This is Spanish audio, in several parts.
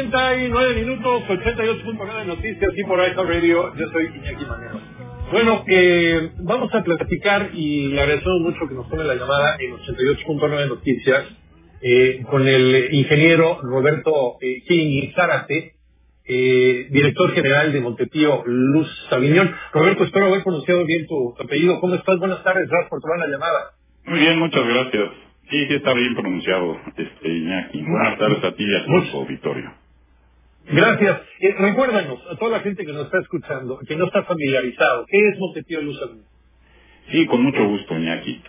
La una con 39 minutos, 88.9 noticias y por iHeart Radio. Yo soy Iñaki Manero. Bueno, eh, vamos a platicar y le agradecemos mucho que nos pone la llamada en 88.9 noticias eh, con el ingeniero Roberto eh, King Zárate, eh, director general de Montepío Luz Sabiñón. Roberto, espero haber pronunciado bien tu, tu apellido. ¿Cómo estás? Buenas tardes, gracias por tomar la llamada. Muy bien, muchas gracias. Sí, sí está bien pronunciado, este Iñaki. Buenas tardes a ti y a tu auditorio. Gracias. Eh, recuérdanos, a toda la gente que nos está escuchando, que no está familiarizado, ¿qué es Montepío Luz Sabiñón? Sí, con mucho gusto, Iñaki.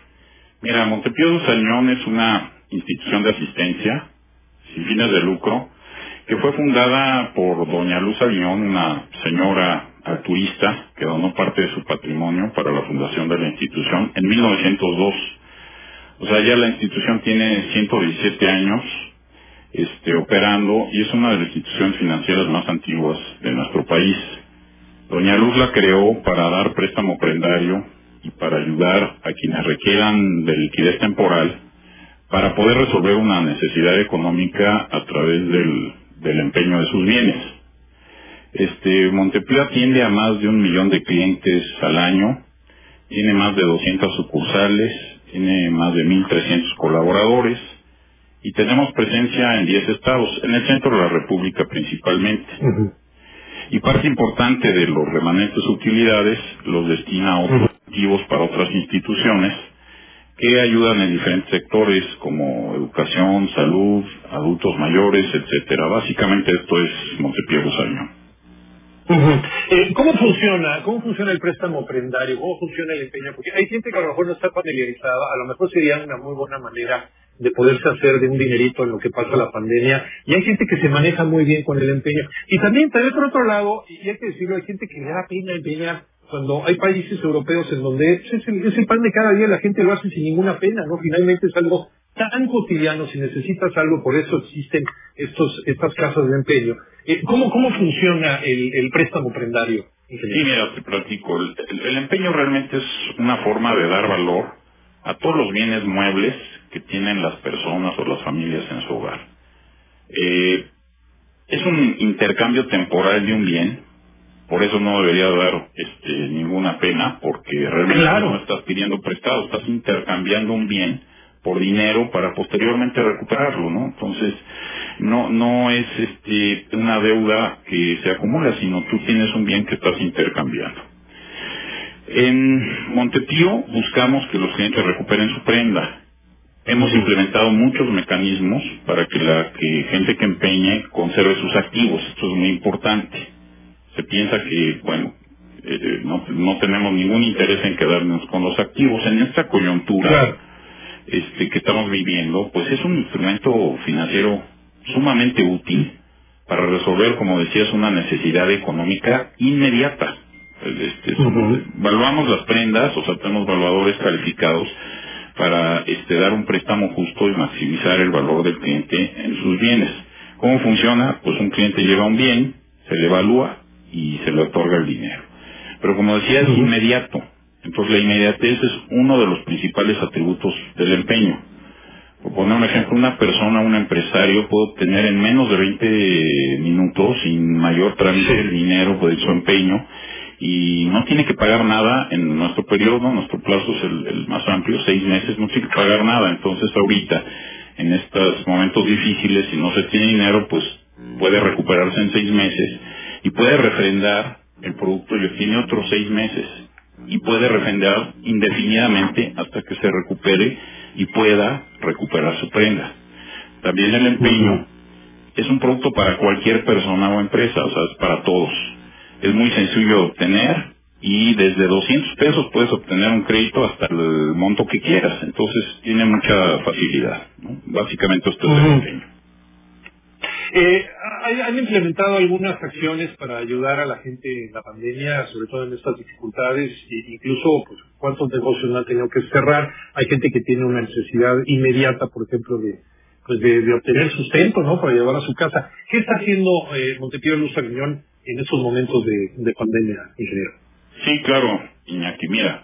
Mira, Montepío Luz Sabiñón es una institución de asistencia sin fines de lucro que fue fundada por doña Luz Aviñón, una señora altruista que donó parte de su patrimonio para la fundación de la institución en 1902. O sea, ya la institución tiene 117 años este, operando y es una de las instituciones financieras más antiguas de nuestro país. Doña Luz la creó para dar préstamo prendario y para ayudar a quienes requieran de liquidez temporal para poder resolver una necesidad económica a través del, empeño de sus bienes. Este, atiende a más de un millón de clientes al año, tiene más de 200 sucursales, tiene más de 1.300 colaboradores y tenemos presencia en 10 estados, en el centro de la República principalmente. Y parte importante de los remanentes utilidades los destina a otros activos para otras instituciones que ayudan en diferentes sectores como educación, salud, adultos mayores, etcétera. Básicamente esto es Montepío Rosario. eh, ¿Cómo funciona? ¿Cómo funciona el préstamo prendario? ¿Cómo funciona el empeño? Porque hay gente que a lo mejor no está familiarizada, a lo mejor sería una muy buena manera de poderse hacer de un dinerito en lo que pasa la pandemia, y hay gente que se maneja muy bien con el empeño. Y también, también por otro lado, y hay que decirlo, hay gente que le da pena empeñar cuando hay países europeos en donde es el, pan de cada día, la gente lo hace sin ninguna pena, ¿no? Finalmente es algo tan cotidiano, si necesitas algo, por eso existen estos, estas casas de empeño. Eh, ¿cómo, ¿Cómo funciona el, préstamo prendario? Sí, te platico. El empeño realmente es una forma de dar valor a todos los bienes muebles que tienen las personas o las familias en su hogar. Eh, es un intercambio temporal de un bien, por eso no debería dar este, ninguna pena, porque realmente Claro. no estás pidiendo prestado, estás intercambiando un bien por dinero para posteriormente recuperarlo, ¿no? Entonces, no, no es este, una deuda que se acumula, sino tú tienes un bien que estás intercambiando. En Montepío buscamos que los clientes recuperen su prenda. Hemos implementado muchos mecanismos para que la que gente que empeñe conserve sus activos. Esto es muy importante. Se piensa que, bueno, eh, no, no tenemos ningún interés en quedarnos con los activos. En esta coyuntura Claro. este, que estamos viviendo, pues es un instrumento financiero sumamente útil para resolver, como decías, una necesidad económica inmediata. Este, Ujú. Evaluamos las prendas, o sea, tenemos evaluadores calificados para este, dar un préstamo justo y maximizar el valor del cliente en sus bienes. ¿Cómo funciona? Pues un cliente lleva un bien, se le evalúa y se le otorga el dinero. Pero como decía, es Ujú. inmediato. Entonces la inmediatez es uno de los principales atributos del empeño. Por poner un ejemplo, una persona, un empresario puede obtener en menos de 20 minutos, sin mayor trámite, Sí. el dinero de su empeño y no tiene que pagar nada en nuestro periodo, nuestro plazo es el, el más amplio, seis meses, no tiene que pagar nada. Entonces ahorita, en estos momentos difíciles, si no se tiene dinero, pues puede recuperarse en seis meses y puede refrendar el producto y obtiene otros seis meses y puede refrendar indefinidamente hasta que se recupere y pueda recuperar su prenda. También el empeño es un producto para cualquier persona o empresa, o sea, es para todos. Es muy sencillo de obtener y desde 200 pesos puedes obtener un crédito hasta el monto que quieras. Entonces tiene mucha facilidad. ¿no? Básicamente esto es el empeño. Eh, ¿hay- ¿Han implementado algunas acciones para ayudar a la gente en la pandemia, sobre todo en estas dificultades? E incluso, pues, ¿cuántos negocios no han tenido que cerrar? Hay gente que tiene una necesidad inmediata, por ejemplo, de pues de, de obtener sustento, ¿no? Para llevar a su casa. ¿Qué está haciendo eh, Montepío Luz Aviñón en estos momentos de, de pandemia, ingeniero? Sí, claro, Iñaki, mira,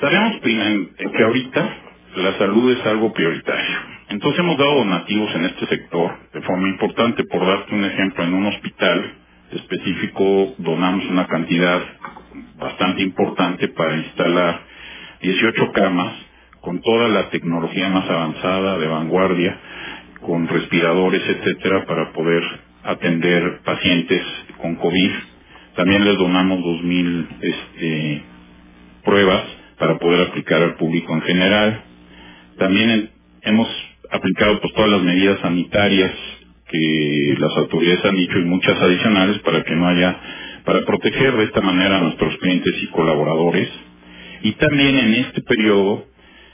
sabemos que ahorita la salud es algo prioritario. Entonces hemos dado donativos en este sector de forma importante. Por darte un ejemplo, en un hospital específico donamos una cantidad bastante importante para instalar 18 camas con toda la tecnología más avanzada, de vanguardia, con respiradores, etcétera, para poder atender pacientes con COVID. También les donamos 2.000 este, pruebas para poder aplicar al público en general. También hemos aplicado pues, todas las medidas sanitarias que las autoridades han dicho y muchas adicionales para que no haya, para proteger de esta manera a nuestros clientes y colaboradores. Y también en este periodo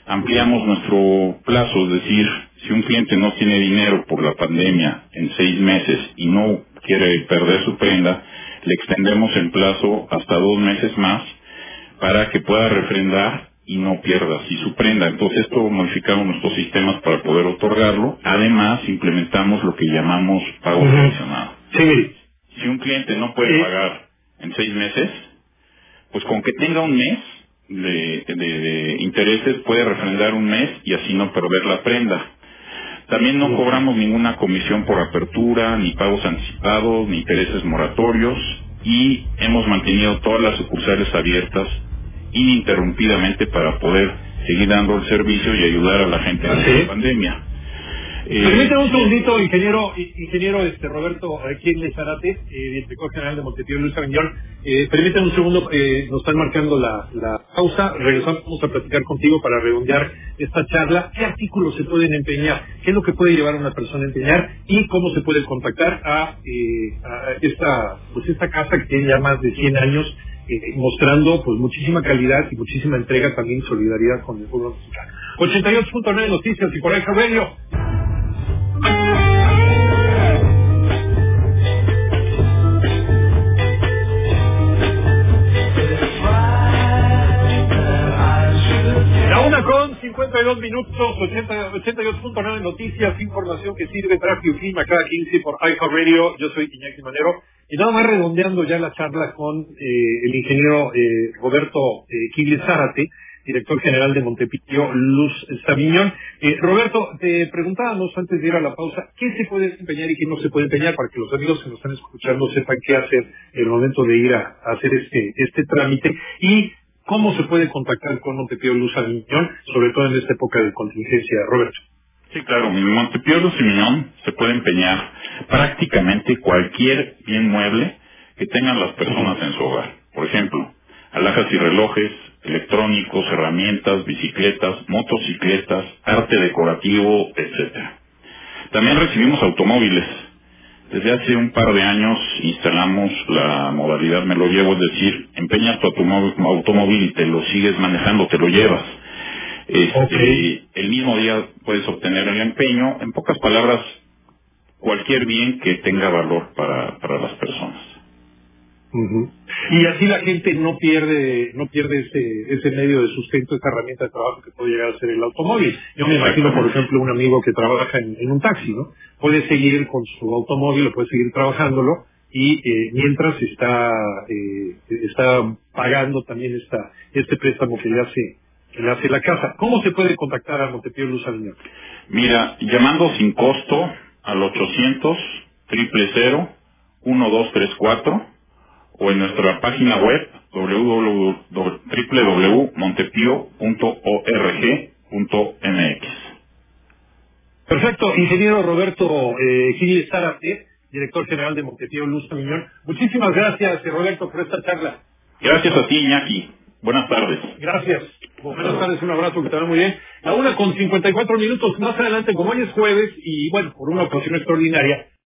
ampliamos nuestro plazo, es decir, si un cliente no tiene dinero por la pandemia en seis meses y no quiere perder su prenda, le extendemos el plazo hasta dos meses más para que pueda refrendar y no pierda así su prenda. Entonces esto modificamos nuestros sistemas para poder otorgarlo. Además implementamos lo que llamamos pago uh Si un cliente no puede pagar en seis meses, pues con que tenga un mes de, de, intereses puede refrendar un mes y así no perder la prenda. También no cobramos ninguna comisión por apertura, ni pagos anticipados, ni intereses moratorios y hemos mantenido todas las sucursales abiertas ininterrumpidamente para poder seguir dando el servicio y ayudar a la gente en la pandemia. Eh, Permítame un segundito, ingeniero, ingeniero este Roberto aquí en Zarate, eh, director general de Montevideo Luis Aviñón. Eh, permítame un segundo, eh, nos están marcando la, la pausa. Regresamos a platicar contigo para redondear esta charla. ¿Qué artículos se pueden empeñar? ¿Qué es lo que puede llevar a una persona a empeñar? ¿Y cómo se puede contactar a, eh, a esta, pues esta casa que tiene ya más de 100 años eh, mostrando pues muchísima calidad y muchísima entrega también solidaridad con el pueblo mexicano. 88.9 Noticias y por ahí Radio. 52 minutos, 88.9 Noticias, información que sirve, tráfico y clima cada 15 por Radio. Yo soy Iñaki Manero. Y nada más redondeando ya la charla con eh, el ingeniero eh, Roberto eh, Zárate, director general de Montepío Luz Sabiñón. Eh, Roberto, te preguntábamos antes de ir a la pausa, ¿qué se puede desempeñar y qué no se puede empeñar para que los amigos que nos están escuchando sepan qué hacer en el momento de ir a, hacer este, este trámite? Y cómo se puede contactar con Montepío Luz Sabiñón, sobre todo en esta época de contingencia, Roberto. Sí, claro, Luz Sabiñón se puede empeñar prácticamente cualquier bien mueble que tengan las personas en su hogar. Por ejemplo, alhajas y relojes, electrónicos, herramientas, bicicletas, motocicletas, arte decorativo, etcétera. También recibimos automóviles. Desde hace un par de años instalamos la modalidad me lo llevo, es decir, empeñas tu automóvil y te lo sigues manejando, te lo llevas. Este, El mismo día puedes obtener el empeño. En pocas palabras, cualquier bien que tenga valor para, para las personas. Y así la gente no pierde no pierde ese, ese medio de sustento, esa herramienta de trabajo que puede llegar a ser el automóvil. Yo me imagino, por ejemplo, un amigo que trabaja en, un taxi, ¿no? Puede seguir con su automóvil, puede seguir trabajándolo y eh, mientras está eh, está pagando también esta este préstamo que le hace que le hace la casa. ¿Cómo se puede contactar a Montepío Luz Mira, llamando sin costo al 800 000 1234 o en nuestra página web www.montepio.org.mx. Perfecto, ingeniero Roberto eh, Gil Zárate, director general de Montepío Luz Miñón. Muchísimas gracias, Roberto, por esta charla. Gracias a ti, Iñaki. Buenas tardes. Gracias. Buenas tardes, un abrazo, que te va muy bien. La una con 54 minutos más adelante, como hoy es jueves, y bueno, por una ocasión extraordinaria,